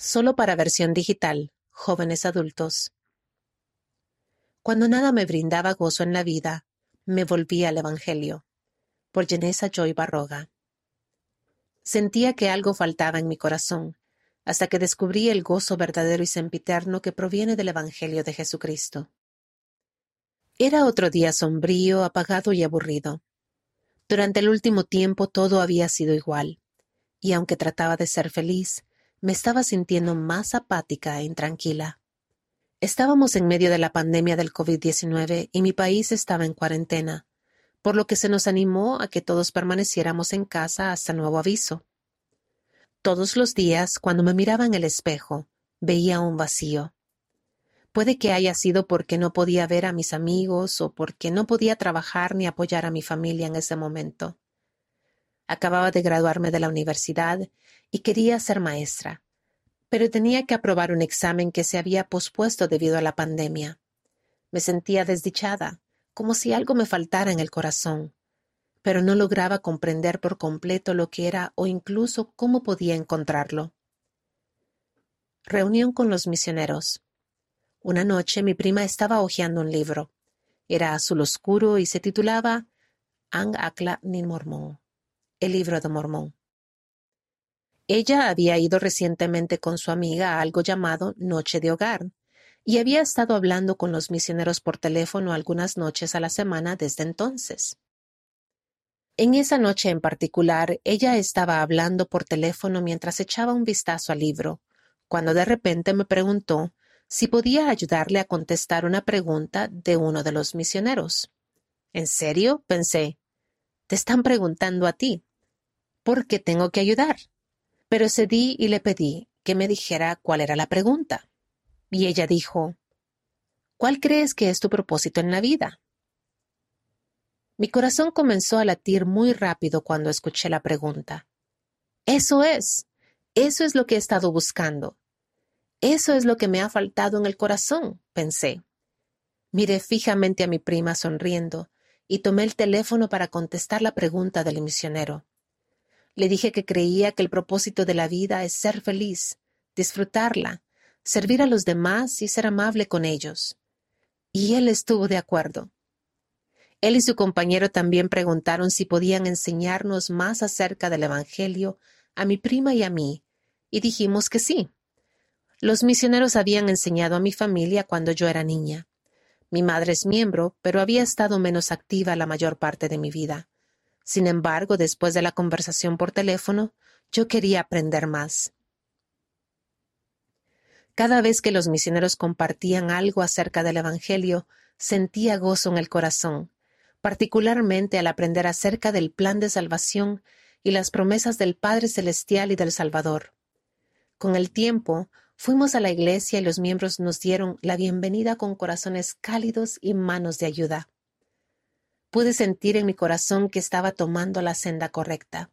solo para versión digital, jóvenes adultos. Cuando nada me brindaba gozo en la vida, me volví al Evangelio. Por Genesa Joy Barroga. Sentía que algo faltaba en mi corazón, hasta que descubrí el gozo verdadero y sempiterno que proviene del Evangelio de Jesucristo. Era otro día sombrío, apagado y aburrido. Durante el último tiempo todo había sido igual, y aunque trataba de ser feliz, me estaba sintiendo más apática e intranquila. Estábamos en medio de la pandemia del COVID-19 y mi país estaba en cuarentena, por lo que se nos animó a que todos permaneciéramos en casa hasta nuevo aviso. Todos los días, cuando me miraba en el espejo, veía un vacío. Puede que haya sido porque no podía ver a mis amigos o porque no podía trabajar ni apoyar a mi familia en ese momento. Acababa de graduarme de la universidad y quería ser maestra, pero tenía que aprobar un examen que se había pospuesto debido a la pandemia. Me sentía desdichada, como si algo me faltara en el corazón, pero no lograba comprender por completo lo que era o incluso cómo podía encontrarlo. Reunión con los misioneros. Una noche mi prima estaba hojeando un libro. Era azul oscuro y se titulaba Ang Akla Nin Mormón, el libro de Mormón. Ella había ido recientemente con su amiga a algo llamado Noche de Hogar, y había estado hablando con los misioneros por teléfono algunas noches a la semana desde entonces. En esa noche en particular, ella estaba hablando por teléfono mientras echaba un vistazo al libro, cuando de repente me preguntó si podía ayudarle a contestar una pregunta de uno de los misioneros. ¿En serio? pensé. Te están preguntando a ti. ¿Por qué tengo que ayudar? pero cedí y le pedí que me dijera cuál era la pregunta. Y ella dijo, ¿Cuál crees que es tu propósito en la vida? Mi corazón comenzó a latir muy rápido cuando escuché la pregunta. Eso es, eso es lo que he estado buscando. Eso es lo que me ha faltado en el corazón, pensé. Miré fijamente a mi prima sonriendo y tomé el teléfono para contestar la pregunta del misionero. Le dije que creía que el propósito de la vida es ser feliz, disfrutarla, servir a los demás y ser amable con ellos. Y él estuvo de acuerdo. Él y su compañero también preguntaron si podían enseñarnos más acerca del Evangelio a mi prima y a mí, y dijimos que sí. Los misioneros habían enseñado a mi familia cuando yo era niña. Mi madre es miembro, pero había estado menos activa la mayor parte de mi vida. Sin embargo, después de la conversación por teléfono, yo quería aprender más. Cada vez que los misioneros compartían algo acerca del Evangelio, sentía gozo en el corazón, particularmente al aprender acerca del plan de salvación y las promesas del Padre Celestial y del Salvador. Con el tiempo, fuimos a la iglesia y los miembros nos dieron la bienvenida con corazones cálidos y manos de ayuda pude sentir en mi corazón que estaba tomando la senda correcta.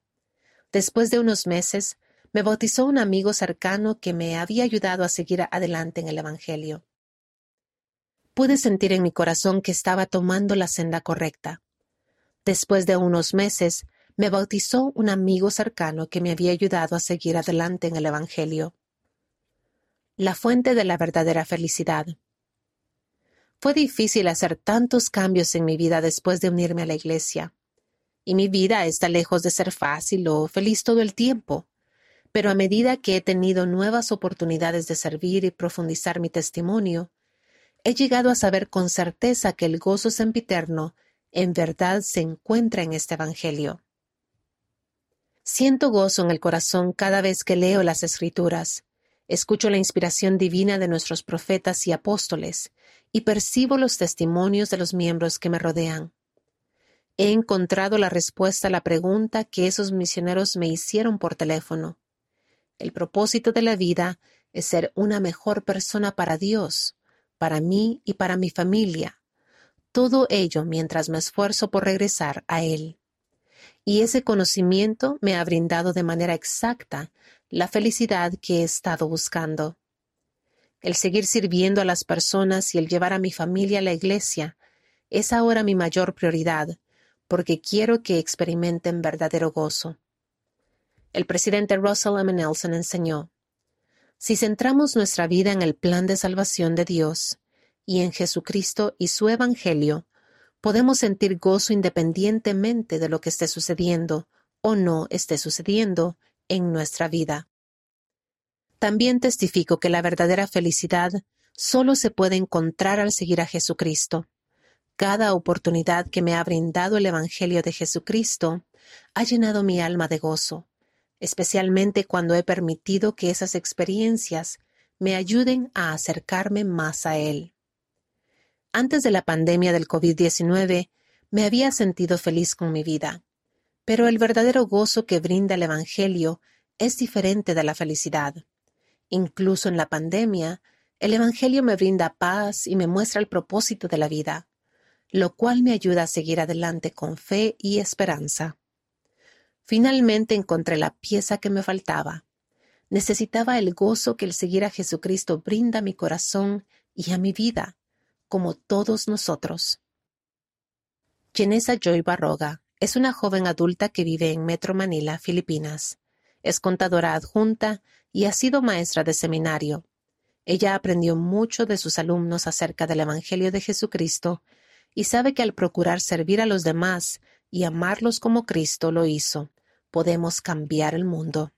Después de unos meses, me bautizó un amigo cercano que me había ayudado a seguir adelante en el Evangelio. Pude sentir en mi corazón que estaba tomando la senda correcta. Después de unos meses, me bautizó un amigo cercano que me había ayudado a seguir adelante en el Evangelio. La fuente de la verdadera felicidad. Fue difícil hacer tantos cambios en mi vida después de unirme a la Iglesia. Y mi vida está lejos de ser fácil o feliz todo el tiempo. Pero a medida que he tenido nuevas oportunidades de servir y profundizar mi testimonio, he llegado a saber con certeza que el gozo sempiterno en verdad se encuentra en este Evangelio. Siento gozo en el corazón cada vez que leo las Escrituras, escucho la inspiración divina de nuestros profetas y apóstoles, y percibo los testimonios de los miembros que me rodean. He encontrado la respuesta a la pregunta que esos misioneros me hicieron por teléfono. El propósito de la vida es ser una mejor persona para Dios, para mí y para mi familia. Todo ello mientras me esfuerzo por regresar a Él. Y ese conocimiento me ha brindado de manera exacta la felicidad que he estado buscando el seguir sirviendo a las personas y el llevar a mi familia a la iglesia es ahora mi mayor prioridad, porque quiero que experimenten verdadero gozo. El presidente Russell M. Nelson enseñó, Si centramos nuestra vida en el plan de salvación de Dios y en Jesucristo y su Evangelio, podemos sentir gozo independientemente de lo que esté sucediendo o no esté sucediendo en nuestra vida. También testifico que la verdadera felicidad solo se puede encontrar al seguir a Jesucristo. Cada oportunidad que me ha brindado el Evangelio de Jesucristo ha llenado mi alma de gozo, especialmente cuando he permitido que esas experiencias me ayuden a acercarme más a Él. Antes de la pandemia del COVID-19, me había sentido feliz con mi vida, pero el verdadero gozo que brinda el Evangelio es diferente de la felicidad. Incluso en la pandemia, el Evangelio me brinda paz y me muestra el propósito de la vida, lo cual me ayuda a seguir adelante con fe y esperanza. Finalmente encontré la pieza que me faltaba. Necesitaba el gozo que el seguir a Jesucristo brinda a mi corazón y a mi vida, como todos nosotros. Genesa Joy Barroga es una joven adulta que vive en Metro Manila, Filipinas. Es contadora adjunta y ha sido maestra de seminario. Ella aprendió mucho de sus alumnos acerca del Evangelio de Jesucristo y sabe que al procurar servir a los demás y amarlos como Cristo lo hizo, podemos cambiar el mundo.